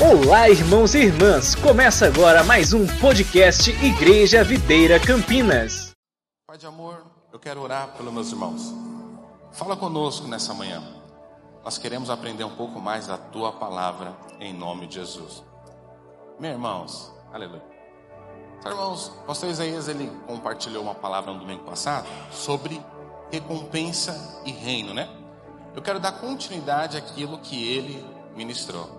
Olá, irmãos e irmãs! Começa agora mais um podcast Igreja Videira Campinas. Pai de amor, eu quero orar pelos meus irmãos. Fala conosco nessa manhã. Nós queremos aprender um pouco mais da tua palavra em nome de Jesus. Meus irmãos, aleluia. Irmãos, pastor Isaías ele compartilhou uma palavra no domingo passado sobre recompensa e reino, né? Eu quero dar continuidade àquilo que ele ministrou.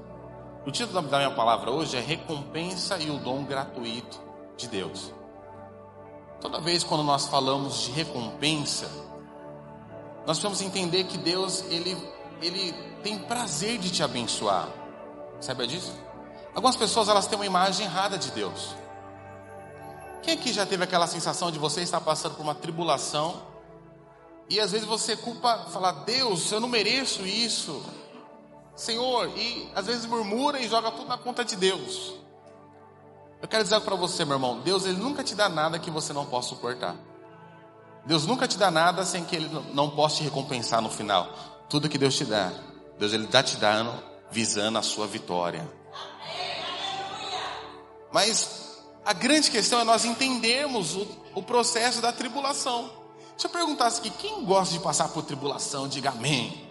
O título da minha palavra hoje é Recompensa e o Dom Gratuito de Deus. Toda vez quando nós falamos de recompensa, nós precisamos entender que Deus, ele, ele tem prazer de te abençoar. Sabe disso? Algumas pessoas elas têm uma imagem errada de Deus. Quem aqui já teve aquela sensação de você estar passando por uma tribulação e às vezes você culpa, fala, Deus, eu não mereço isso. Senhor, e às vezes murmura e joga tudo na conta de Deus. Eu quero dizer para você, meu irmão, Deus ele nunca te dá nada que você não possa suportar. Deus nunca te dá nada sem que ele não possa te recompensar no final. Tudo que Deus te dá, Deus ele está te dando visando a sua vitória. Mas a grande questão é nós entendermos o, o processo da tribulação. Se eu perguntasse aqui, quem gosta de passar por tribulação, diga amém.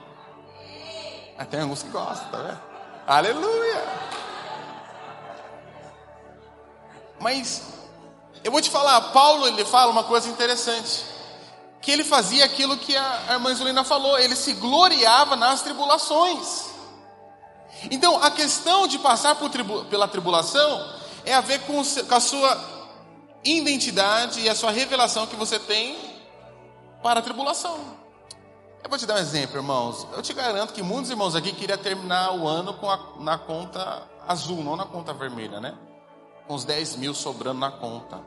Tem alguns que gostam, tá vendo? Aleluia! Mas eu vou te falar, Paulo ele fala uma coisa interessante. Que ele fazia aquilo que a irmã Zulina falou, ele se gloriava nas tribulações. Então a questão de passar tribu, pela tribulação é a ver com, com a sua identidade e a sua revelação que você tem para a tribulação. Eu vou te dar um exemplo, irmãos. Eu te garanto que muitos irmãos aqui queriam terminar o ano com a, na conta azul, não na conta vermelha, né? Com os 10 mil sobrando na conta.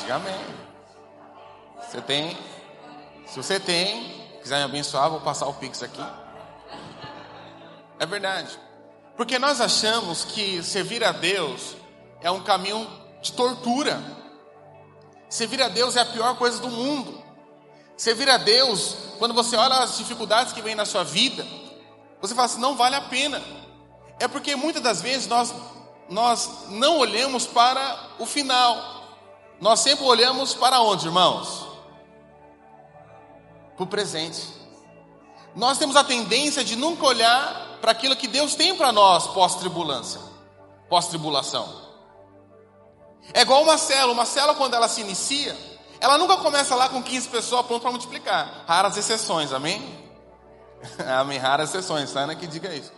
Diga amém. Você tem? Se você tem, quiser me abençoar, vou passar o Pix aqui. É verdade. Porque nós achamos que servir a Deus é um caminho de tortura. Servir a Deus é a pior coisa do mundo. Servir a Deus, quando você olha as dificuldades que vem na sua vida, você fala assim: não vale a pena. É porque muitas das vezes nós, nós não olhamos para o final. Nós sempre olhamos para onde, irmãos? Para o presente. Nós temos a tendência de nunca olhar para aquilo que Deus tem para nós pós-tribulância, pós-tribulação. É igual uma célula. Uma célula, quando ela se inicia, ela nunca começa lá com 15 pessoas pronto para multiplicar. Raras exceções, amém? amém, raras exceções, tá? Ana que diga isso.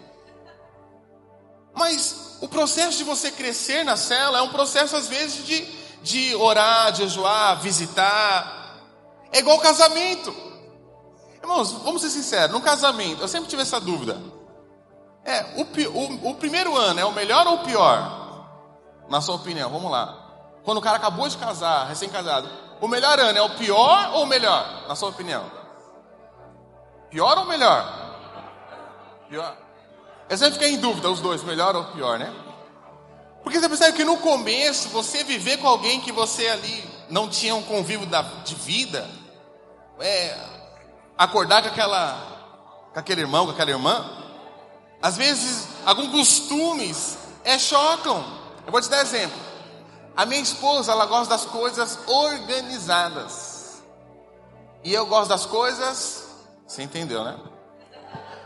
Mas o processo de você crescer na célula é um processo, às vezes, de, de orar, de jejuar, visitar. É igual casamento. Irmãos, vamos ser sinceros, no casamento, eu sempre tive essa dúvida. É, o, o, o primeiro ano é o melhor ou o pior? Na sua opinião, vamos lá. Quando o cara acabou de casar, recém-casado, o melhor ano é o pior ou o melhor? Na sua opinião? Pior ou melhor? Pior. Eu sempre fiquei em dúvida, os dois, melhor ou pior, né? Porque você percebe que no começo, você viver com alguém que você ali não tinha um convívio da, de vida, é, acordar com, aquela, com aquele irmão, com aquela irmã, às vezes alguns costumes é, chocam. Eu vou te dar exemplo. A minha esposa, ela gosta das coisas organizadas. E eu gosto das coisas. Você entendeu, né?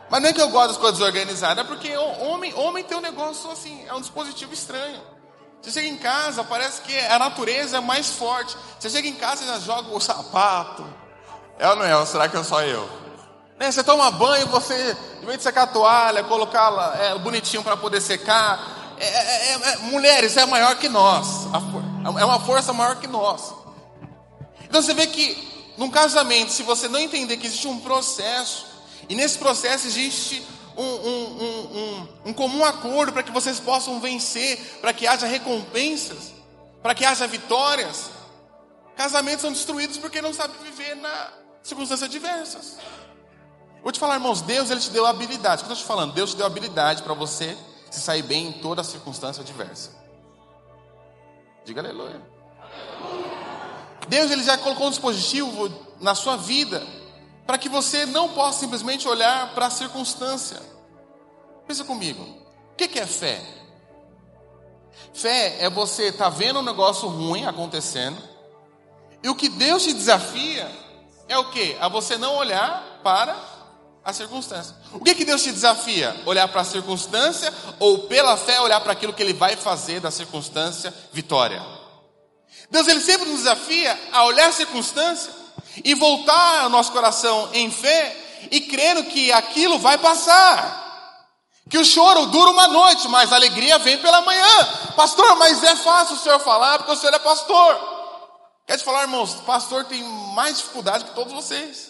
Mas não é que eu gosto das coisas organizadas, é porque homem, homem tem um negócio assim, é um dispositivo estranho. Você chega em casa, parece que a natureza é mais forte. Você chega em casa e já joga o sapato. É ou não é? Ou será que é só eu? Né? Você toma banho, você, em vez de secar a toalha, colocar é, bonitinho para poder secar, é é, é, é, mulheres, é maior que nós. É uma força maior que nós. Então você vê que num casamento, se você não entender que existe um processo, e nesse processo existe um, um, um, um comum acordo para que vocês possam vencer, para que haja recompensas, para que haja vitórias. Casamentos são destruídos porque não sabem viver na circunstâncias diversas. Vou te falar, irmãos, Deus ele te deu habilidade. O que eu estou te falando? Deus te deu habilidade para você se sair bem em toda circunstância adversa. Diga aleluia. Deus ele já colocou um dispositivo na sua vida para que você não possa simplesmente olhar para a circunstância, Pensa comigo. O que é fé? Fé é você estar tá vendo um negócio ruim acontecendo. E o que Deus te desafia é o que? A você não olhar para a circunstância. O que, que Deus te desafia? Olhar para a circunstância ou pela fé olhar para aquilo que Ele vai fazer da circunstância vitória? Deus ele sempre nos desafia a olhar a circunstância e voltar o nosso coração em fé e crendo que aquilo vai passar. Que o choro dura uma noite, mas a alegria vem pela manhã. Pastor, mas é fácil o senhor falar porque o senhor é pastor. Quer te falar, irmãos, pastor tem mais dificuldade que todos vocês.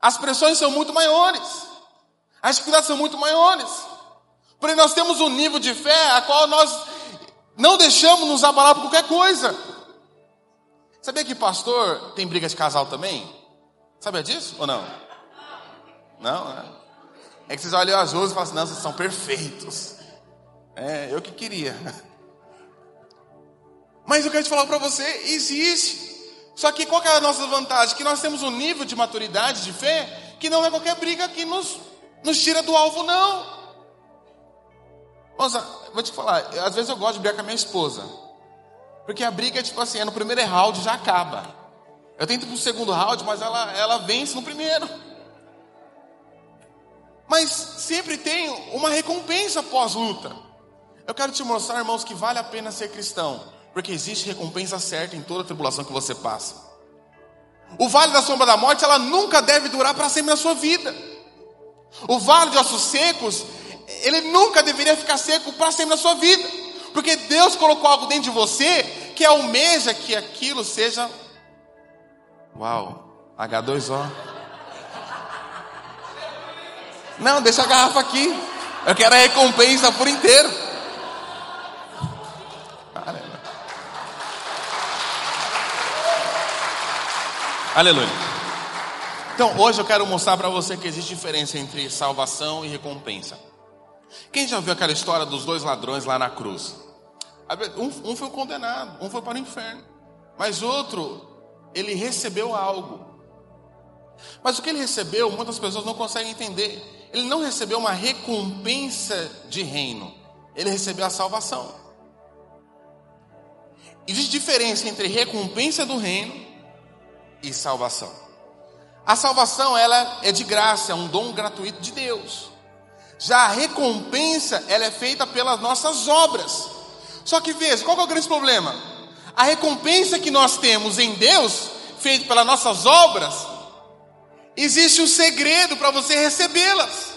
As pressões são muito maiores. As dificuldades são muito maiores. Porém, nós temos um nível de fé a qual nós não deixamos nos abalar por qualquer coisa. Sabia que pastor tem briga de casal também? Sabia disso ou não? Não, né? É que vocês olham as duas e falam assim, não, vocês são perfeitos. É, eu que queria. Mas eu quero te falar para você, existe. Só que qual é a nossa vantagem? Que nós temos um nível de maturidade, de fé, que não é qualquer briga que nos, nos tira do alvo, não. Moça, vou te falar, às vezes eu gosto de brigar com a minha esposa. Porque a briga é tipo assim, é no primeiro round já acaba. Eu tento pro segundo round, mas ela, ela vence no primeiro. Mas sempre tem uma recompensa pós-luta. Eu quero te mostrar, irmãos, que vale a pena ser cristão. Porque existe recompensa certa em toda tribulação que você passa. O vale da sombra da morte, ela nunca deve durar para sempre na sua vida. O vale de ossos secos, ele nunca deveria ficar seco para sempre na sua vida, porque Deus colocou algo dentro de você que almeja que aquilo seja. Uau, H2O. Não, deixa a garrafa aqui. Eu quero a recompensa por inteiro. Aleluia. Então, hoje eu quero mostrar para você que existe diferença entre salvação e recompensa. Quem já viu aquela história dos dois ladrões lá na cruz? Um, um foi condenado, um foi para o inferno, mas outro, ele recebeu algo. Mas o que ele recebeu, muitas pessoas não conseguem entender. Ele não recebeu uma recompensa de reino, ele recebeu a salvação. Existe diferença entre recompensa do reino e salvação. A salvação ela é de graça, é um dom gratuito de Deus. Já a recompensa, ela é feita pelas nossas obras. Só que veja, qual é o grande problema? A recompensa que nós temos em Deus, feita pelas nossas obras, existe um segredo para você recebê-las.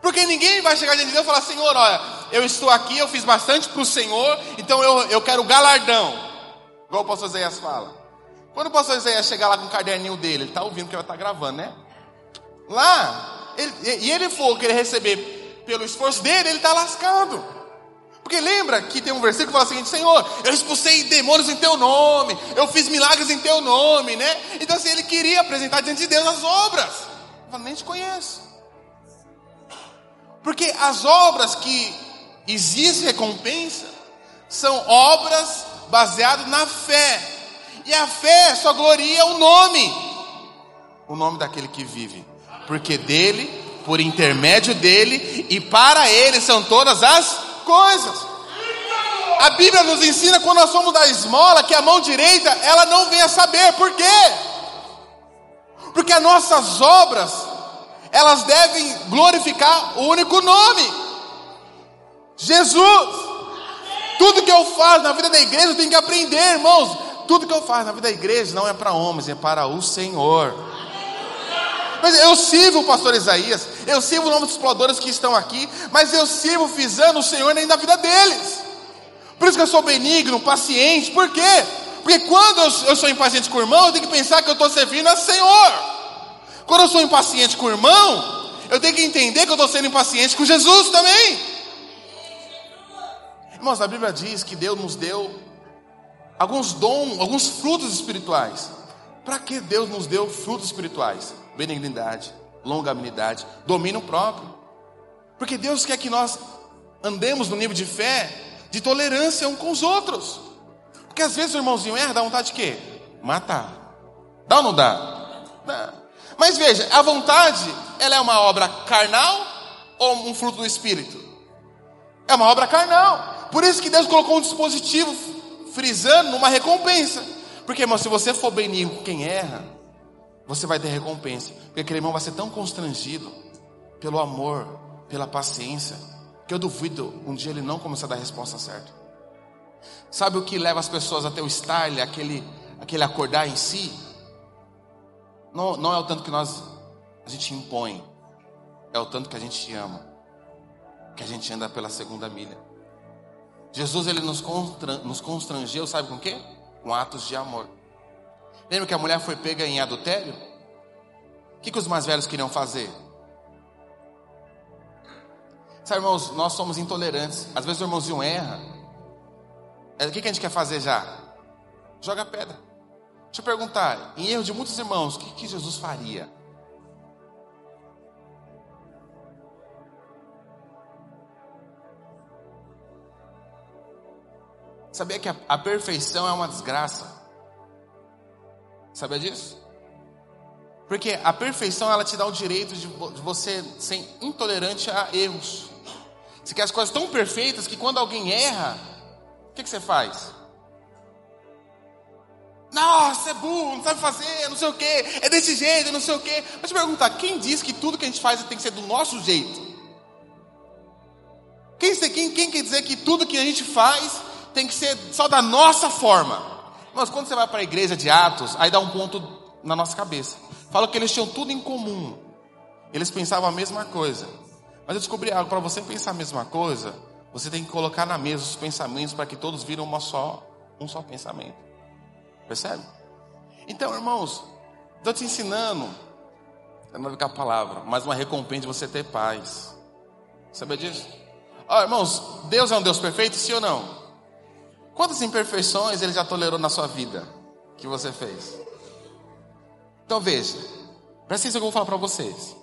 Porque ninguém vai chegar diante de Deus e falar: Senhor, olha, eu estou aqui, eu fiz bastante para o Senhor, então eu, eu quero galardão. Igual o pastor Isaías fala. Quando o pastor Isaías chegar lá com o caderninho dele, ele está ouvindo que ela está gravando, né? Lá, ele, e ele for querer receber pelo esforço dele, ele está lascado. Porque lembra que tem um versículo que fala o seguinte: Senhor, eu expulsei demônios em teu nome, eu fiz milagres em teu nome, né? Então, assim, ele queria apresentar diante de Deus as obras. Eu falo, nem te conheço. Porque as obras que existe recompensa são obras baseadas na fé. E a fé só gloria o nome, o nome daquele que vive porque dele, por intermédio dele e para ele são todas as coisas. A Bíblia nos ensina quando nós somos da esmola que a mão direita ela não vem a saber, por quê? Porque as nossas obras elas devem glorificar o único nome, Jesus. Tudo que eu faço na vida da igreja eu tenho que aprender, irmãos. Tudo que eu faço na vida da igreja não é para homens, é para o Senhor. Mas eu sirvo o pastor Isaías, eu sirvo o nome dos exploradores que estão aqui, mas eu sirvo visando o Senhor nem da vida deles. Por isso que eu sou benigno, paciente, por quê? Porque quando eu, eu sou impaciente com o irmão, eu tenho que pensar que eu estou servindo a Senhor. Quando eu sou impaciente com o irmão, eu tenho que entender que eu estou sendo impaciente com Jesus também. Irmãos, a Bíblia diz que Deus nos deu alguns dons, alguns frutos espirituais. Para que Deus nos deu frutos espirituais? benignidade, longanimidade, domínio próprio. Porque Deus quer que nós andemos no nível de fé, de tolerância um com os outros. Porque às vezes o irmãozinho erra, dá vontade de quê? Matar. Dá ou não dá? Dá. Mas veja, a vontade, ela é uma obra carnal ou um fruto do Espírito? É uma obra carnal. Por isso que Deus colocou um dispositivo frisando numa recompensa. Porque, irmão, se você for benigno com quem erra, você vai ter recompensa. Porque aquele irmão vai ser tão constrangido pelo amor, pela paciência, que eu duvido um dia ele não começar a dar a resposta certa. Sabe o que leva as pessoas até o style, aquele, aquele acordar em si? Não, não é o tanto que nós a gente impõe, é o tanto que a gente ama, que a gente anda pela segunda milha. Jesus ele nos, nos constrangeu, sabe com quê? Com atos de amor. Lembra que a mulher foi pega em adultério? O que, que os mais velhos queriam fazer? Sabe, irmãos, nós somos intolerantes. Às vezes o irmãozinho erra. O que, que a gente quer fazer já? Joga pedra. Deixa eu perguntar, em erro de muitos irmãos, o que, que Jesus faria? Sabia que a, a perfeição é uma desgraça? Sabia disso? Porque a perfeição ela te dá o direito de, de você ser intolerante a erros. Você quer as coisas tão perfeitas que quando alguém erra, o que, que você faz? Nossa, é burro, não sabe fazer, não sei o que, é desse jeito, não sei o que. Mas te perguntar, quem diz que tudo que a gente faz tem que ser do nosso jeito? Quem, quem, quem quer dizer que tudo que a gente faz tem que ser só da nossa forma? Mas quando você vai para a igreja de Atos, aí dá um ponto na nossa cabeça. Fala que eles tinham tudo em comum. Eles pensavam a mesma coisa. Mas eu descobri algo, para você pensar a mesma coisa, você tem que colocar na mesa os pensamentos para que todos viram uma só, um só pensamento. Percebe? Então, irmãos, estou te ensinando, eu não vou ficar a palavra, mas uma recompensa de você ter paz. Sabia disso? Ó, oh, irmãos, Deus é um Deus perfeito, sim ou não? Quantas imperfeições Ele já tolerou na sua vida que você fez? Então veja, presta atenção que eu vou falar para vocês.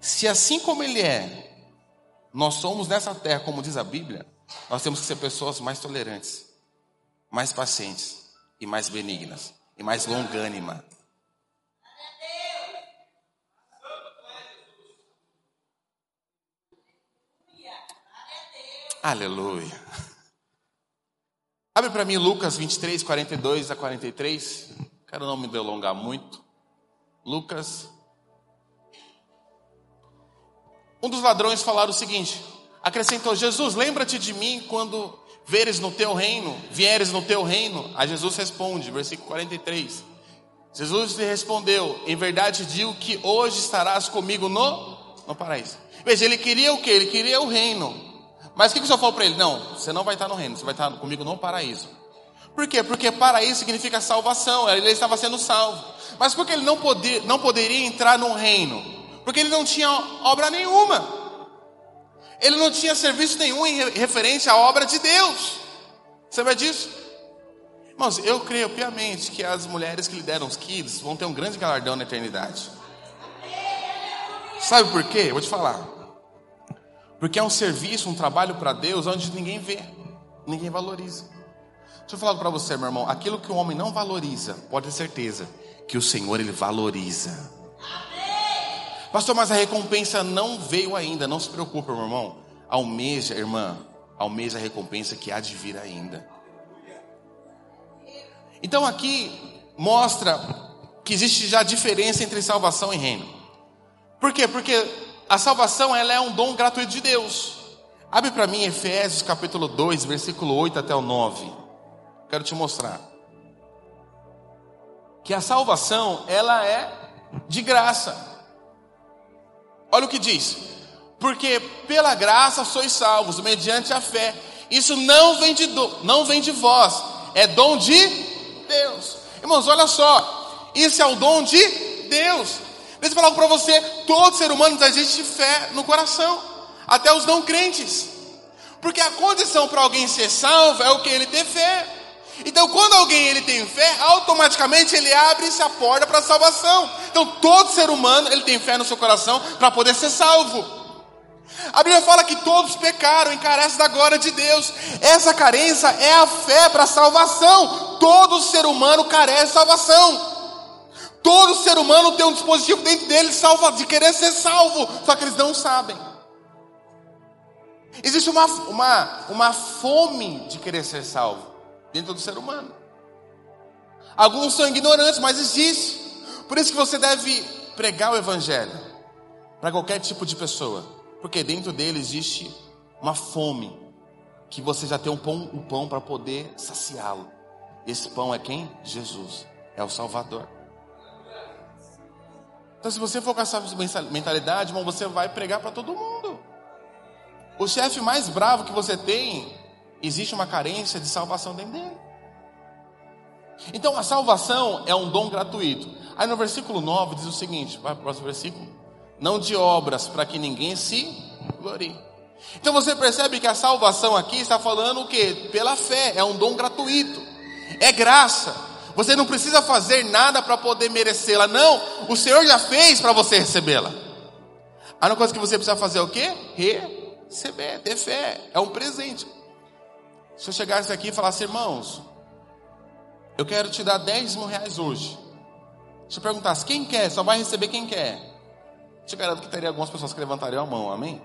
Se assim como Ele é, nós somos nessa terra, como diz a Bíblia, nós temos que ser pessoas mais tolerantes, mais pacientes e mais benignas e mais longânima. Aleluia. Abre para mim Lucas 23, 42 a 43. Quero não me delongar muito. Lucas. Um dos ladrões falaram o seguinte: acrescentou, Jesus, lembra-te de mim quando veres no teu reino, vieres no teu reino. A Jesus responde, versículo 43. Jesus lhe respondeu: Em verdade digo que hoje estarás comigo no, no paraíso. Veja, ele queria o que? Ele queria o reino. Mas o que, que o Senhor falou para ele? Não, você não vai estar no reino, você vai estar comigo no paraíso. Por quê? Porque paraíso significa salvação, ele estava sendo salvo. Mas por que ele não, poder, não poderia entrar no reino? Porque ele não tinha obra nenhuma. Ele não tinha serviço nenhum em referência à obra de Deus. Sabe disso? Irmãos, eu creio piamente que as mulheres que lideram os kids vão ter um grande galardão na eternidade. Sabe por quê? Vou te falar. Porque é um serviço, um trabalho para Deus onde ninguém vê, ninguém valoriza. Deixa eu falar para você, meu irmão, aquilo que o homem não valoriza, pode ter certeza que o Senhor ele valoriza. Pastor, mas a recompensa não veio ainda, não se preocupe, meu irmão. Almeja, irmã, almeja a recompensa que há de vir ainda. Então aqui mostra que existe já diferença entre salvação e reino. Por quê? Porque a salvação ela é um dom gratuito de Deus. Abre para mim Efésios capítulo 2, versículo 8 até o 9. Quero te mostrar. Que a salvação, ela é de graça. Olha o que diz. Porque pela graça sois salvos, mediante a fé. Isso não vem de, do, não vem de vós, é dom de Deus. Irmãos, olha só. Isso é o dom de Deus. Deixa eu falar para você: todo ser humano existe fé no coração, até os não crentes. Porque a condição para alguém ser salvo é o que? Ele ter fé. Então, quando alguém ele tem fé, automaticamente ele abre-se a porta para a salvação. Então, todo ser humano ele tem fé no seu coração para poder ser salvo. A Bíblia fala que todos pecaram e carecem da glória de Deus. Essa carência é a fé para a salvação. Todo ser humano carece de salvação. Todo ser humano tem um dispositivo dentro dele de, salva, de querer ser salvo, só que eles não sabem. Existe uma, uma, uma fome de querer ser salvo dentro do ser humano. Alguns são ignorantes, mas existe. Por isso que você deve pregar o evangelho para qualquer tipo de pessoa, porque dentro dele existe uma fome que você já tem um pão, um pão para poder saciá-lo. Esse pão é quem? Jesus, é o Salvador. Então, se você for com essa mentalidade, irmão, você vai pregar para todo mundo. O chefe mais bravo que você tem, existe uma carência de salvação dentro dele. Então, a salvação é um dom gratuito. Aí no versículo 9 diz o seguinte: vai para o próximo versículo. Não de obras, para que ninguém se glorie. Então você percebe que a salvação aqui está falando o que? Pela fé, é um dom gratuito, é graça. Você não precisa fazer nada para poder merecê-la, não. O Senhor já fez para você recebê-la. A única coisa que você precisa fazer é o quê? Receber, ter fé. É um presente. Se eu chegasse aqui e falasse, irmãos, eu quero te dar 10 mil reais hoje. Se eu perguntasse quem quer, só vai receber quem quer. Te garanto que teria algumas pessoas que levantariam a mão, amém?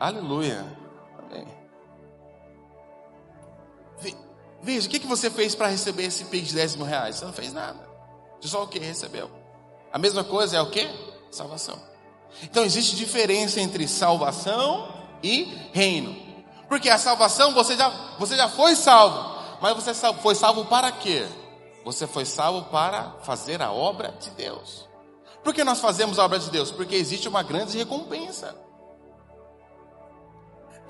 Aleluia. Amém. Veja, o que, você fez para receber esse PIX de 10 mil reais? Você não fez nada. Você só o que? Recebeu. A mesma coisa é o que? Salvação. Então existe diferença entre salvação e reino. Porque a salvação você já, você já foi salvo. Mas você foi salvo para quê? Você foi salvo para fazer a obra de Deus. Por que nós fazemos a obra de Deus? Porque existe uma grande recompensa.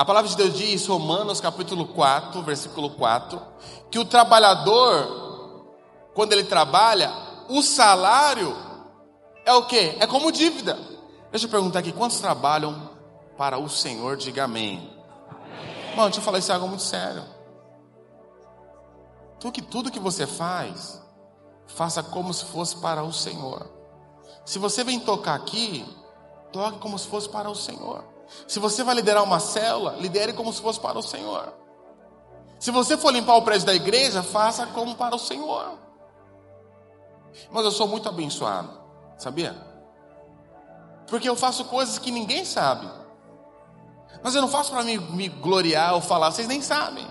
A palavra de Deus diz, Romanos capítulo 4, versículo 4, que o trabalhador, quando ele trabalha, o salário é o que? É como dívida. Deixa eu perguntar aqui, quantos trabalham para o Senhor? Diga amém. amém. Bom, deixa eu falar isso é algo muito sério. Tudo que, tudo que você faz, faça como se fosse para o Senhor. Se você vem tocar aqui, toque como se fosse para o Senhor. Se você vai liderar uma célula, lidere como se fosse para o Senhor. Se você for limpar o prédio da igreja, faça como para o Senhor. Mas eu sou muito abençoado, sabia? Porque eu faço coisas que ninguém sabe. Mas eu não faço para me, me gloriar ou falar, vocês nem sabem.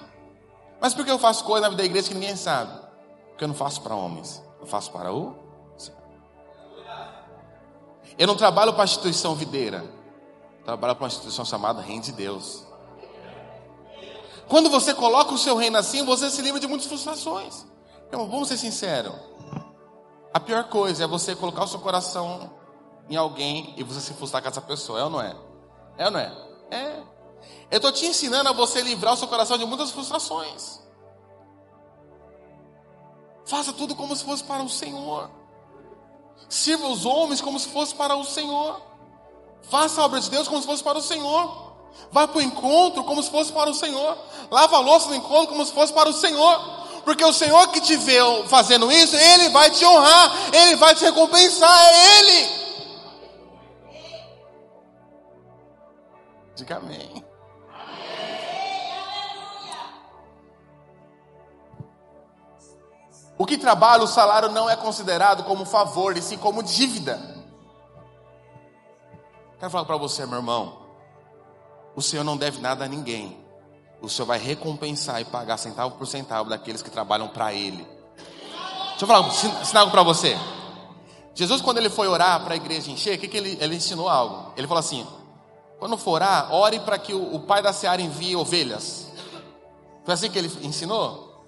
Mas por que eu faço coisas na vida da igreja que ninguém sabe? Porque eu não faço para homens, eu faço para o Senhor. Eu não trabalho para a instituição videira trabalha para uma instituição chamada Reino de Deus. Quando você coloca o seu reino assim, você se livra de muitas frustrações. Então, vamos ser sinceros. A pior coisa é você colocar o seu coração em alguém e você se frustrar com essa pessoa. É ou não é? É ou não é? É. Eu estou te ensinando a você livrar o seu coração de muitas frustrações. Faça tudo como se fosse para o Senhor. Sirva os homens como se fosse para o Senhor. Faça a obra de Deus como se fosse para o Senhor. Vá para o encontro como se fosse para o Senhor. Lava a louça no encontro como se fosse para o Senhor. Porque o Senhor que te vê fazendo isso, Ele vai te honrar, Ele vai te recompensar, é Ele. Diga amém. O que trabalha, o salário não é considerado como favor, e sim como dívida. Quero falar para você, meu irmão. O Senhor não deve nada a ninguém. O Senhor vai recompensar e pagar centavo por centavo daqueles que trabalham para Ele. Deixa eu falar, ensinar algo para você. Jesus, quando ele foi orar para a igreja encher, o que, que ele, ele ensinou algo? Ele falou assim: quando for orar, ore para que o, o pai da seara envie ovelhas. Foi assim que ele ensinou?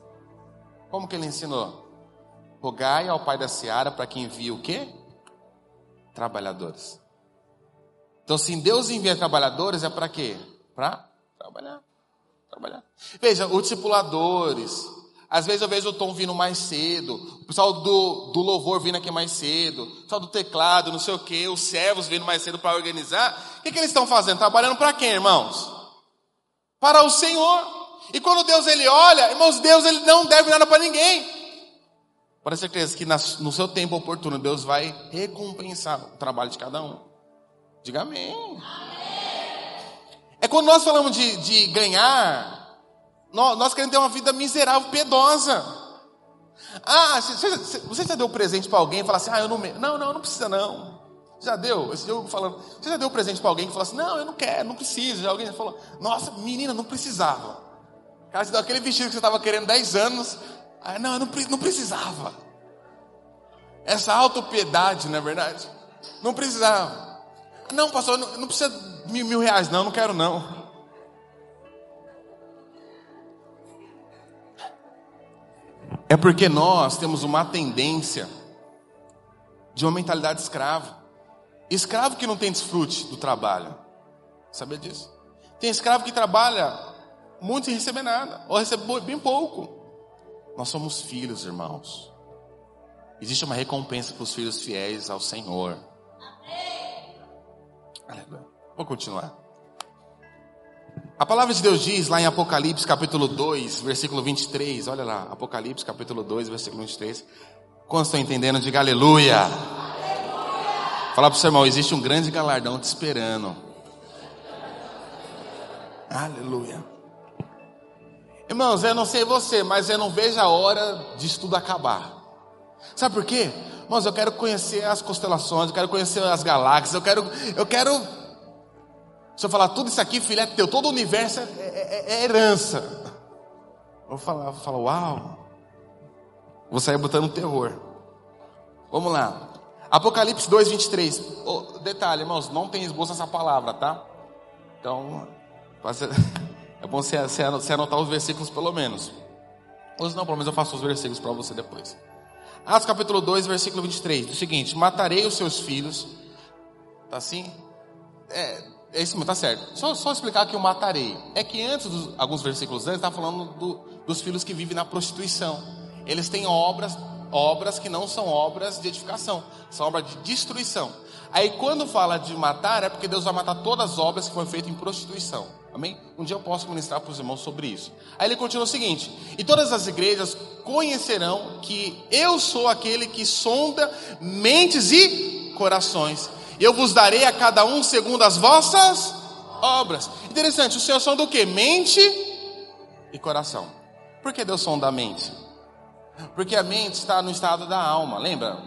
Como que ele ensinou? Rogai ao pai da seara para que envie o quê? Trabalhadores. Então, se Deus envia trabalhadores, é para quê? Para trabalhar. Trabalhar. Veja, os discipuladores. Às vezes eu vejo o Tom vindo mais cedo, o pessoal do, do louvor vindo aqui mais cedo, o pessoal do teclado, não sei o que, os servos vindo mais cedo para organizar. O que, que eles estão fazendo? Trabalhando para quem, irmãos? Para o Senhor. E quando Deus ele olha, irmãos, Deus ele não deve nada para ninguém. Pode ser que no seu tempo oportuno Deus vai recompensar o trabalho de cada um. Diga amém. É quando nós falamos de, de ganhar, nós, nós, queremos ter uma vida miserável, piedosa. Ah, você, você já deu presente para alguém e fala assim: ah, eu não. Não, não, não precisa não. Já deu? Esse dia falando, você já deu presente para alguém que falou assim, não, eu não quero, não preciso. Já alguém falou, nossa, menina, não precisava. Cara, você deu aquele vestido que você estava querendo 10 anos. Ah, não, eu não, não precisava. Essa autopiedade, não é verdade? Não precisava. Não, pastor, não, não precisa de mil, mil reais, não, não quero não. É porque nós temos uma tendência de uma mentalidade escrava. Escravo que não tem desfrute do trabalho. Sabia disso? Tem escravo que trabalha muito sem receber nada, ou recebe bem pouco. Nós somos filhos, irmãos. Existe uma recompensa para os filhos fiéis ao Senhor. Aleluia. Vou continuar. A palavra de Deus diz lá em Apocalipse capítulo 2, versículo 23. Olha lá, Apocalipse capítulo 2, versículo 23. Quando estão entendendo, diga aleluia. aleluia. Fala para o seu irmão, existe um grande galardão te esperando. Aleluia. Irmãos, eu não sei você, mas eu não vejo a hora disso tudo acabar. Sabe por quê? Irmãos, eu quero conhecer as constelações, eu quero conhecer as galáxias, eu quero, eu quero. Se eu falar tudo isso aqui, filho, é teu, todo o universo é, é, é herança. Vou falar, vou falar, uau. Vou sair botando terror. Vamos lá. Apocalipse 2, 23. Oh, detalhe, irmãos, não tem esboço essa palavra, tá? Então, é bom você, você anotar os versículos pelo menos. Ou não, pelo menos eu faço os versículos para você depois. Atos capítulo 2, versículo 23, diz o seguinte: Matarei os seus filhos. Tá assim? É, é isso mesmo, tá certo. Só, só explicar que eu matarei. É que antes, dos, alguns versículos antes, está falando do, dos filhos que vivem na prostituição. Eles têm obras, obras que não são obras de edificação, são obras de destruição. Aí quando fala de matar, é porque Deus vai matar todas as obras que foram feitas em prostituição. Amém? Um dia eu posso ministrar para os irmãos sobre isso. Aí ele continua o seguinte: E todas as igrejas conhecerão que eu sou aquele que sonda mentes e corações. Eu vos darei a cada um segundo as vossas obras. Interessante, o Senhor sonda o que? Mente e coração. Por que Deus sonda a mente? Porque a mente está no estado da alma, lembra?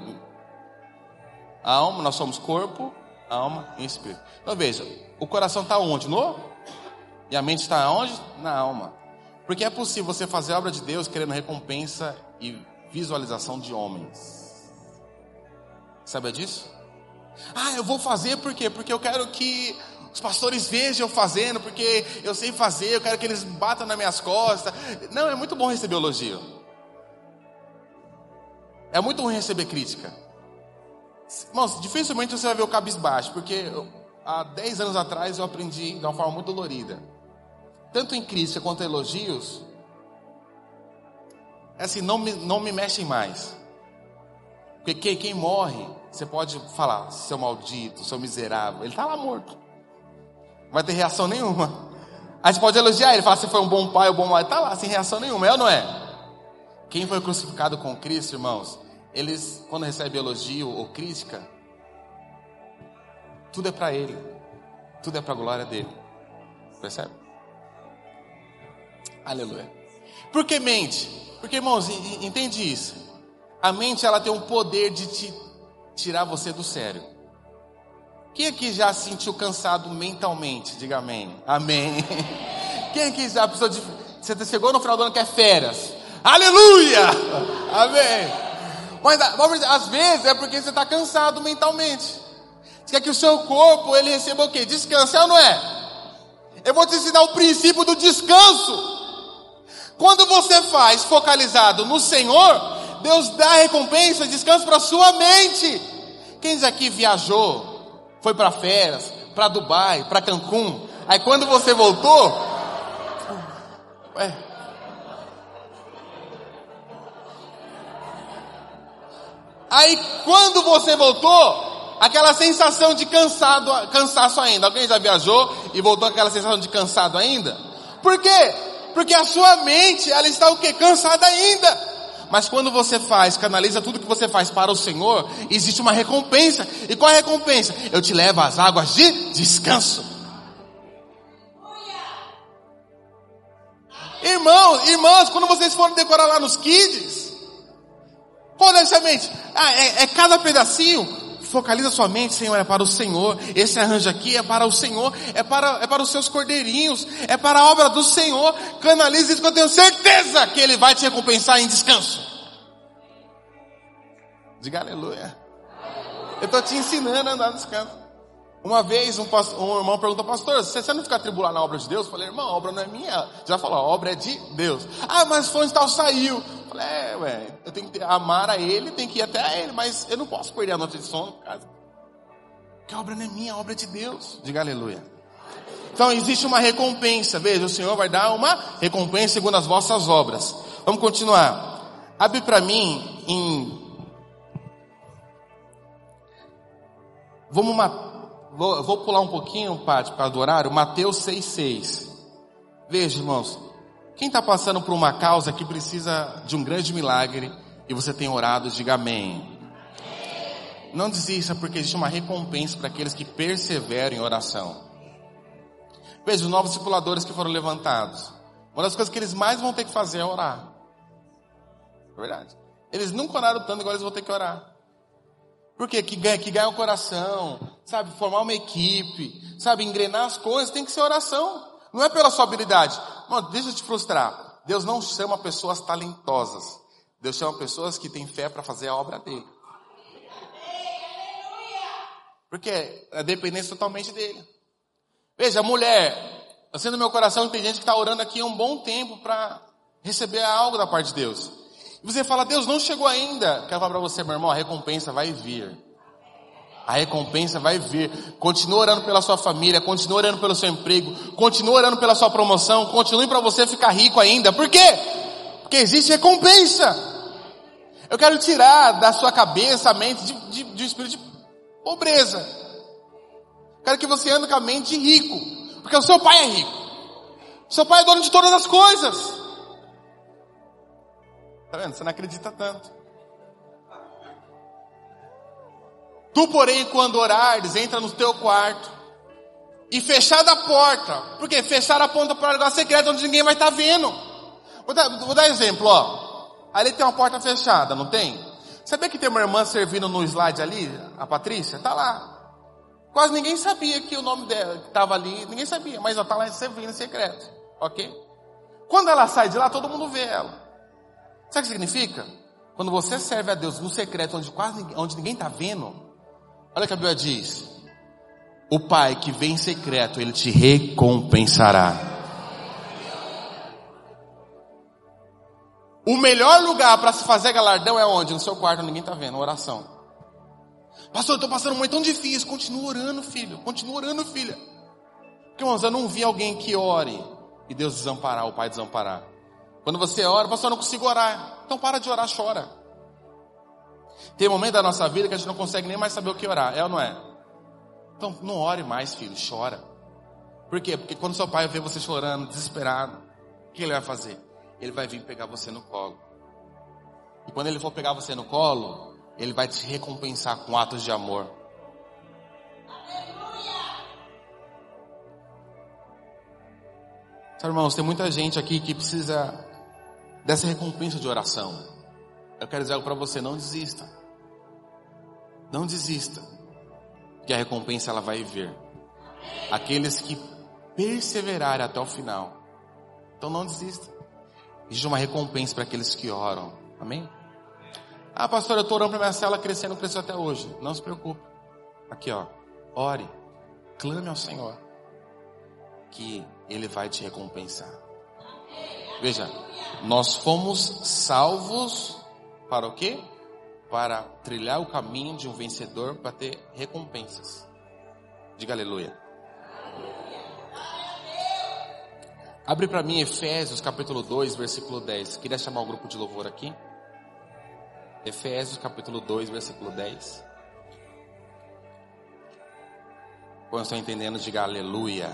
A alma, nós somos corpo, alma e espírito. Então veja, o coração está onde? No e a mente está onde? Na alma. Porque é possível você fazer a obra de Deus querendo recompensa e visualização de homens. Sabe disso? Ah, eu vou fazer por quê? Porque eu quero que os pastores vejam eu fazendo, porque eu sei fazer, eu quero que eles batam nas minhas costas. Não, é muito bom receber elogio. É muito ruim receber crítica. Irmãos, dificilmente você vai ver o cabisbaixo, porque eu, há 10 anos atrás eu aprendi de uma forma muito dolorida tanto em crítica quanto em elogios, é assim, não me, não me mexem mais. Porque quem, quem morre, você pode falar, seu maldito, seu miserável, ele está lá morto. Não vai ter reação nenhuma. Aí você pode elogiar ele, falar se foi um bom pai ou um bom marido, está lá, sem reação nenhuma, é ou não é? Quem foi crucificado com Cristo, irmãos, eles, quando recebem elogio ou crítica, tudo é para ele, tudo é para a glória dele. Percebe? Aleluia. Por que mente? Porque, irmãos, entende isso. A mente ela tem um poder de te tirar você do sério. Quem aqui já se sentiu cansado mentalmente? Diga amém. Amém. Quem aqui já precisou de. Você chegou no final do ano que é férias. Aleluia! Amém. Mas às vezes é porque você está cansado mentalmente. Você quer que o seu corpo ele receba o quê? Descanso, é ou não é? Eu vou te ensinar o princípio do descanso. Quando você faz focalizado no Senhor, Deus dá recompensa, descanso para sua mente. Quem aqui viajou, foi para férias, para Dubai, para Cancún, aí quando você voltou, ué, Aí quando você voltou, aquela sensação de cansado, cansaço ainda. Alguém já viajou e voltou aquela sensação de cansado ainda? Por quê? Porque a sua mente, ela está o que? Cansada ainda. Mas quando você faz, canaliza tudo que você faz para o Senhor, existe uma recompensa. E qual é a recompensa? Eu te levo às águas de descanso. Irmãos, irmãos, quando vocês forem decorar lá nos kids, qual ser a mente? Ah, é, é cada pedacinho focaliza sua mente, Senhor, é para o Senhor. Esse arranjo aqui é para o Senhor, é para, é para os seus cordeirinhos, é para a obra do Senhor. Canalize isso que eu tenho certeza que Ele vai te recompensar em descanso. Diga aleluia. Eu estou te ensinando a andar no descanso. Uma vez um, um irmão perguntou, pastor, você não fica atribular na obra de Deus? Eu falei, irmão, a obra não é minha. Já falou, a obra é de Deus. Ah, mas onde tal saiu. Eu falei, é, ué, eu tenho que amar a ele, tenho que ir até ele, mas eu não posso perder a noite de sono por causa. Porque a obra não é minha, a obra é de Deus. Diga aleluia. Então existe uma recompensa, veja, o Senhor vai dar uma recompensa segundo as vossas obras. Vamos continuar. Abre para mim em. Vamos uma Vou, vou pular um pouquinho, por causa do horário. Mateus 6,6. Veja, irmãos. Quem está passando por uma causa que precisa de um grande milagre e você tem orado, diga amém. Não desista, porque existe uma recompensa para aqueles que perseveram em oração. Veja, os novos discipuladores que foram levantados. Uma das coisas que eles mais vão ter que fazer é orar. É verdade. Eles nunca oraram tanto, agora eles vão ter que orar. Por quê? Que ganha, que ganha o coração, sabe? Formar uma equipe, sabe? Engrenar as coisas, tem que ser oração. Não é pela sua habilidade. Mano, deixa eu te frustrar. Deus não chama pessoas talentosas. Deus chama pessoas que têm fé para fazer a obra dele. Porque a dependência totalmente dele. Veja, mulher, assim no meu coração tem gente que está orando aqui há um bom tempo para receber algo da parte de Deus. E você fala, Deus não chegou ainda. Quero falar para você, meu irmão, a recompensa vai vir. A recompensa vai vir. Continua orando pela sua família, continua orando pelo seu emprego, continua orando pela sua promoção, continue para você ficar rico ainda. Por quê? Porque existe recompensa. Eu quero tirar da sua cabeça a mente de, de, de um espírito de pobreza. Quero que você ande com a mente de rico. Porque o seu pai é rico. O seu pai é dono de todas as coisas. Tá vendo? Você não acredita tanto. Tu, porém, quando orares, entra no teu quarto e fechar a porta. Por quê? Fechar a ponta para o lugar secreto onde ninguém vai estar tá vendo. Vou dar, vou dar exemplo, ó. Ali tem uma porta fechada, não tem? Sabia que tem uma irmã servindo no slide ali, a Patrícia? Tá lá. Quase ninguém sabia que o nome dela estava ali, ninguém sabia, mas ela está lá servindo em secreto, ok? Quando ela sai de lá, todo mundo vê ela. Sabe o que significa? Quando você serve a Deus no secreto, onde quase onde ninguém está vendo, olha o que a Bíblia diz. O Pai que vem em secreto, Ele te recompensará. O melhor lugar para se fazer galardão é onde? No seu quarto, ninguém está vendo, oração. Pastor, eu estou passando um momento tão difícil. Continua orando, filho. Continua orando, filha. Porque, irmãos, eu não vi alguém que ore e Deus desamparar, o Pai desamparar. Quando você ora, pastor, eu não consigo orar. Então para de orar, chora. Tem momento da nossa vida que a gente não consegue nem mais saber o que orar, é ou não é? Então não ore mais, filho, chora. Por quê? Porque quando seu pai vê você chorando, desesperado, o que ele vai fazer? Ele vai vir pegar você no colo. E quando ele for pegar você no colo, ele vai te recompensar com atos de amor. Sabe, irmãos, tem muita gente aqui que precisa dessa recompensa de oração. Eu quero dizer algo para você, não desista. Não desista. Que a recompensa ela vai vir. Aqueles que perseverarem até o final. Então não desista. Existe uma recompensa para aqueles que oram. Amém? Ah, pastor, eu estou orando para minha cela crescendo, cresceu até hoje. Não se preocupe. Aqui, ó. Ore. Clame ao Senhor. Que Ele vai te recompensar. Veja, nós fomos salvos para o quê? Para trilhar o caminho de um vencedor para ter recompensas. Diga aleluia. Abre para mim Efésios capítulo 2, versículo 10. Queria chamar o grupo de louvor aqui. Efésios capítulo 2, versículo 10. Quando estão entendendo, diga aleluia.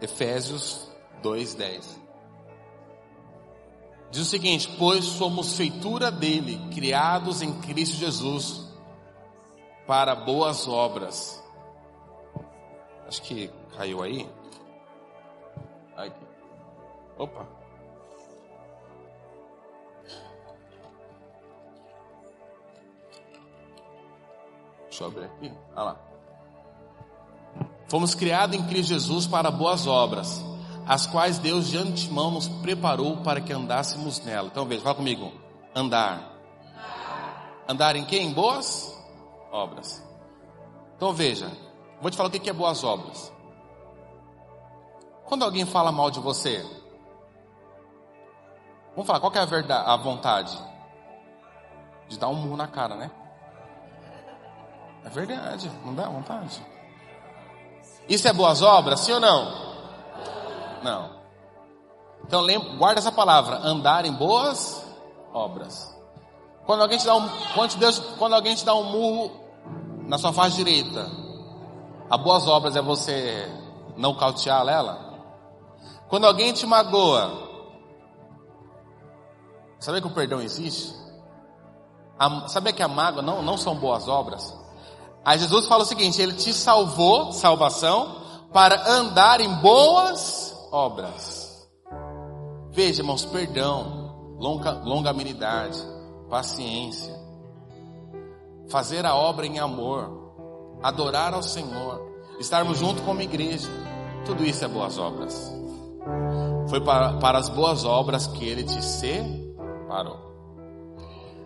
Efésios 2:10. Diz o seguinte: Pois somos feitura dele, criados em Cristo Jesus, para boas obras. Acho que caiu aí. Aqui. Opa. Deixa eu abrir aqui. Olha lá. Fomos criados em Cristo Jesus para boas obras, as quais Deus de antemão nos preparou para que andássemos nela. Então veja, fala comigo. Andar. Andar em quê? Em boas obras. Então veja, vou te falar o que é boas obras. Quando alguém fala mal de você, vamos falar, qual é a verdade, a vontade? De dar um murro na cara, né? É verdade, não dá vontade. Isso é boas obras, sim ou não? Não. Então guarda essa palavra, andar em boas obras. Quando alguém te dá um, quando, Deus, quando alguém te dá um murro na sua face direita, a boas obras é você não cautear ela? Quando alguém te magoa, sabe que o perdão existe? A, sabe que a mágoa não, não são boas obras? Aí Jesus fala o seguinte: Ele te salvou, salvação, para andar em boas obras. Veja, irmãos, perdão, longa, longanimidade, paciência, fazer a obra em amor, adorar ao Senhor, estarmos junto como igreja, tudo isso é boas obras. Foi para, para as boas obras que Ele te separou.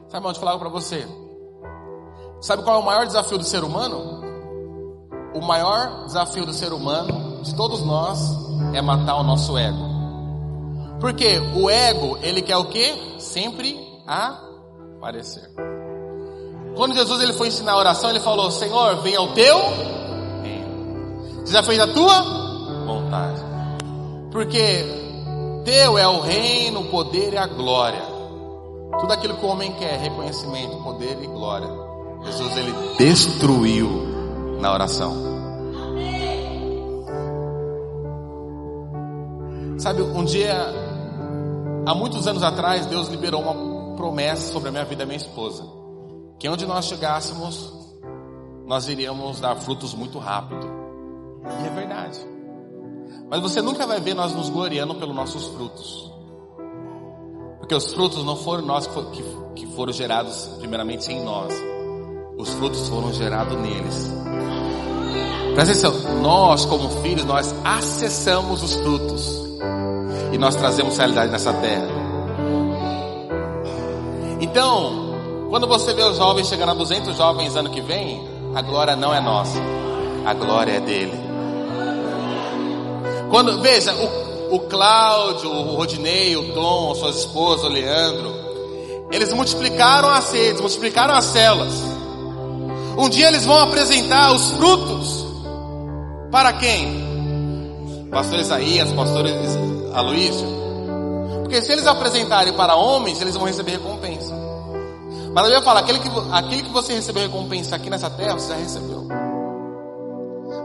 Sabe onde falar para você? Sabe qual é o maior desafio do ser humano? O maior desafio do ser humano, de todos nós, é matar o nosso ego. Porque o ego, ele quer o quê? Sempre aparecer. Quando Jesus ele foi ensinar a oração, ele falou: Senhor, venha o teu reino. Já fez a tua vontade. Porque teu é o reino, o poder e a glória. Tudo aquilo que o homem quer, reconhecimento, poder e glória. Jesus ele destruiu na oração. Sabe, um dia, há muitos anos atrás, Deus liberou uma promessa sobre a minha vida e a minha esposa. Que onde nós chegássemos, nós iríamos dar frutos muito rápido. E é verdade. Mas você nunca vai ver nós nos gloriando pelos nossos frutos. Porque os frutos não foram nós que foram gerados primeiramente em nós os frutos foram gerados neles. Presta atenção, nós como filhos, nós acessamos os frutos. E nós trazemos realidade nessa terra. Então, quando você vê os jovens chegando a 200 jovens ano que vem, a glória não é nossa. A glória é dele. Quando, veja, o, o Cláudio, o Rodinei, o Tom, suas esposas, o Leandro, eles multiplicaram as sedes, multiplicaram as células. Um dia eles vão apresentar os frutos para quem? Pastor Isaías, pastor Aloísio. Porque se eles apresentarem para homens, eles vão receber recompensa. Mas a Bíblia fala, aquele que, aquele que você recebeu recompensa aqui nessa terra, você já recebeu.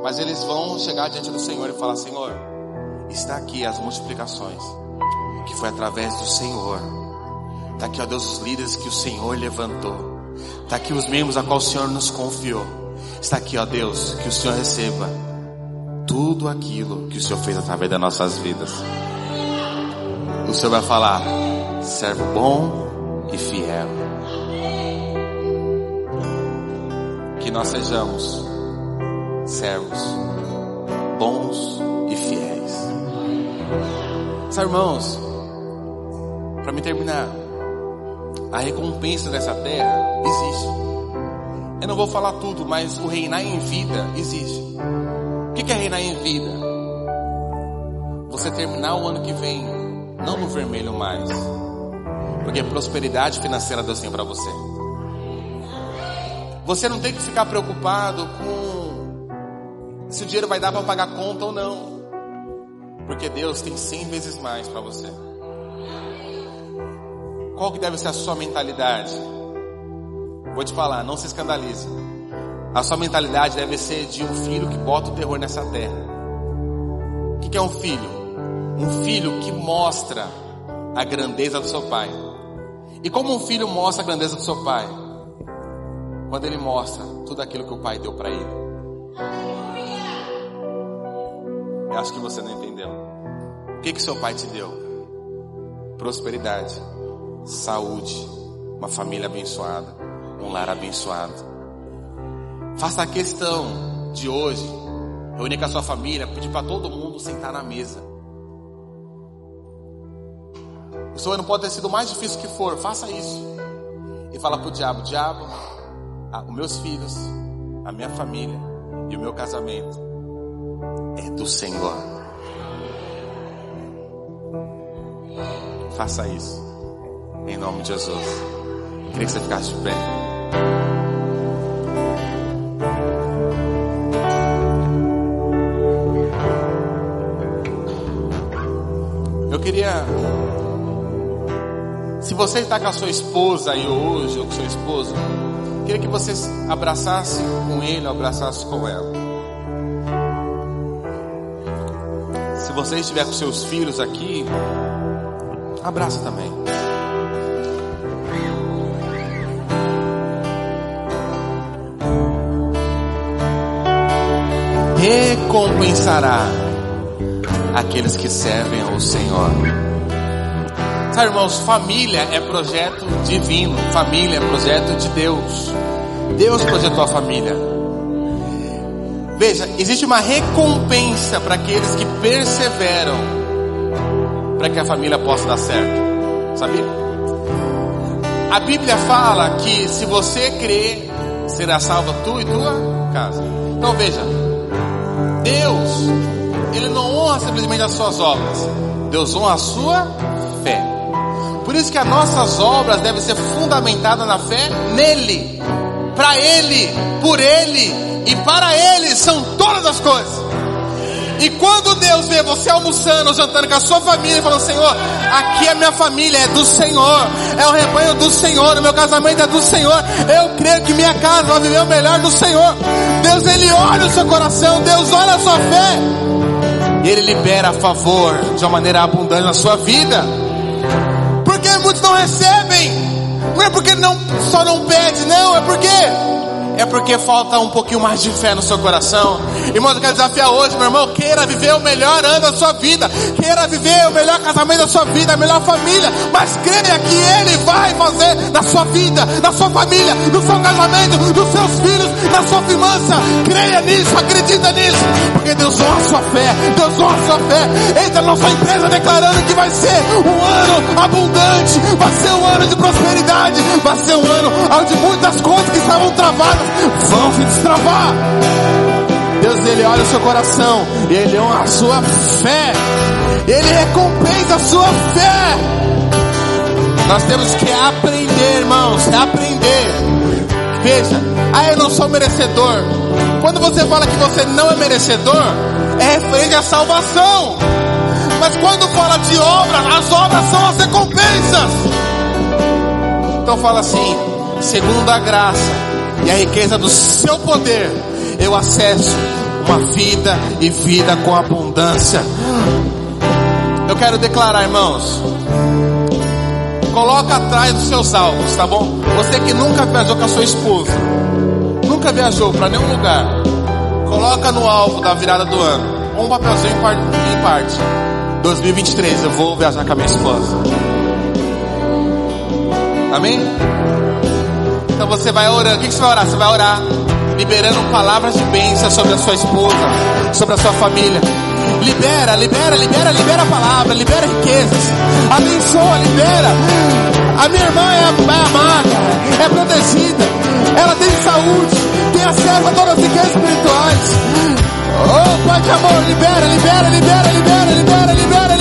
Mas eles vão chegar diante do Senhor e falar, Senhor, está aqui as multiplicações, que foi através do Senhor. Está aqui, ó Deus, os líderes que o Senhor levantou. Está aqui os membros a qual o Senhor nos confiou. Está aqui, ó Deus, que o Senhor receba tudo aquilo que o Senhor fez através das nossas vidas. O Senhor vai falar, servo bom e fiel. Que nós sejamos servos bons e fiéis. Sabe, irmãos, para me terminar, a recompensa dessa terra existe. Eu não vou falar tudo, mas o reinar em vida existe. Que é reinar em vida? Você terminar o ano que vem, não no vermelho mais. Porque prosperidade financeira Deus tem para você. Você não tem que ficar preocupado com se o dinheiro vai dar para pagar conta ou não. Porque Deus tem cem vezes mais para você. Qual que deve ser a sua mentalidade? Vou te falar, não se escandalize. A sua mentalidade deve ser de um filho que bota o terror nessa terra. O que é um filho? Um filho que mostra a grandeza do seu pai. E como um filho mostra a grandeza do seu pai? Quando ele mostra tudo aquilo que o pai deu para ele. Eu acho que você não entendeu. O que que seu pai te deu? Prosperidade saúde, uma família abençoada, um lar abençoado. Faça a questão de hoje, reunir com a sua família, pedir para todo mundo sentar na mesa. O seu ano pode ter sido o mais difícil que for, faça isso. E fala para o diabo: Diabo, os meus filhos, a minha família e o meu casamento é do Senhor. Faça isso, em nome de Jesus. Queria que você ficasse de pé. Se você está com a sua esposa aí hoje, ou com seu esposo, queria que você abraçasse com ele, abraçasse com ela. Se você estiver com seus filhos aqui, abraça também. Recompensará aqueles que servem ao Senhor. Sabe, irmãos, família é projeto divino, família é projeto de Deus. Deus projetou a família. Veja, existe uma recompensa para aqueles que perseveram para que a família possa dar certo. Sabia? A Bíblia fala que se você crer, será salva tu e tua casa. Então veja, Deus, Ele não honra simplesmente as suas obras, Deus honra a sua fé. Por isso que as nossas obras devem ser fundamentadas na fé nele, para ele, por ele e para ele são todas as coisas. E quando Deus vê você almoçando, jantando com a sua família, falando, Senhor, aqui a minha família é do Senhor, é o rebanho do Senhor, o meu casamento é do Senhor, eu creio que minha casa vai viver o melhor do Senhor. Deus, Ele olha o seu coração, Deus olha a sua fé, e Ele libera a favor de uma maneira abundante na sua vida muitos não recebem. Não é porque não só não pede, não, é porque é porque falta um pouquinho mais de fé no seu coração. Irmão, eu quero desafiar hoje, meu irmão, queira viver o melhor ano da sua vida, queira viver o melhor casamento da sua vida, a melhor família, mas creia que Ele vai fazer na sua vida, na sua família, no seu casamento, nos seus filhos, na sua finança. Creia nisso, acredita nisso, porque Deus honra a sua fé, Deus honra a sua fé. Entra na sua empresa declarando que vai ser um ano abundante, vai ser um ano de prosperidade, vai ser um ano onde muitas coisas que estavam travadas vão se destravar. Deus, Ele olha o seu coração, Ele honra a sua fé, Ele recompensa a sua fé. Nós temos que aprender, irmãos, aprender. Veja, ah, eu não sou merecedor. Quando você fala que você não é merecedor, é referente à salvação. Mas quando fala de obras, as obras são as recompensas. Então fala assim, segundo a graça e a riqueza do seu poder, eu acesso uma vida e vida com abundância. Eu quero declarar, irmãos, coloca atrás dos seus alvos, tá bom? Você que nunca viajou com a sua esposa, nunca viajou para nenhum lugar, coloca no alvo da virada do ano, um papelzinho em parte. 2023 eu vou viajar com a minha esposa. Amém? Então você vai orando. O que você vai orar? Você vai orar liberando palavras de bênção sobre a sua esposa, sobre a sua família. Libera, libera, libera, libera a palavra, libera riquezas. Abençoa, libera. A minha irmã é, é amada, é protegida. Ela tem saúde, tem acesso a todas as riquezas espirituais. Oh, Pai de amor, libera, libera, libera, libera, libera, libera. libera.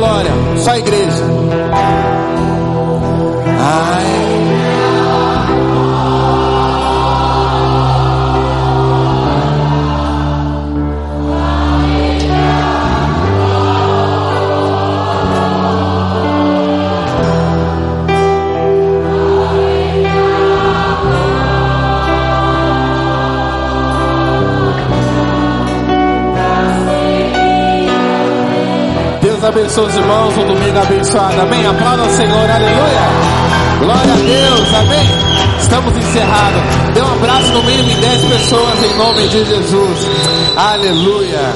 Glória. Só a igreja. Os irmãos, um domingo abençoado, amém? Aplauda o Senhor, aleluia! Glória a Deus, amém? Estamos encerrados. Dê um abraço no mínimo em 10 pessoas em nome de Jesus, aleluia!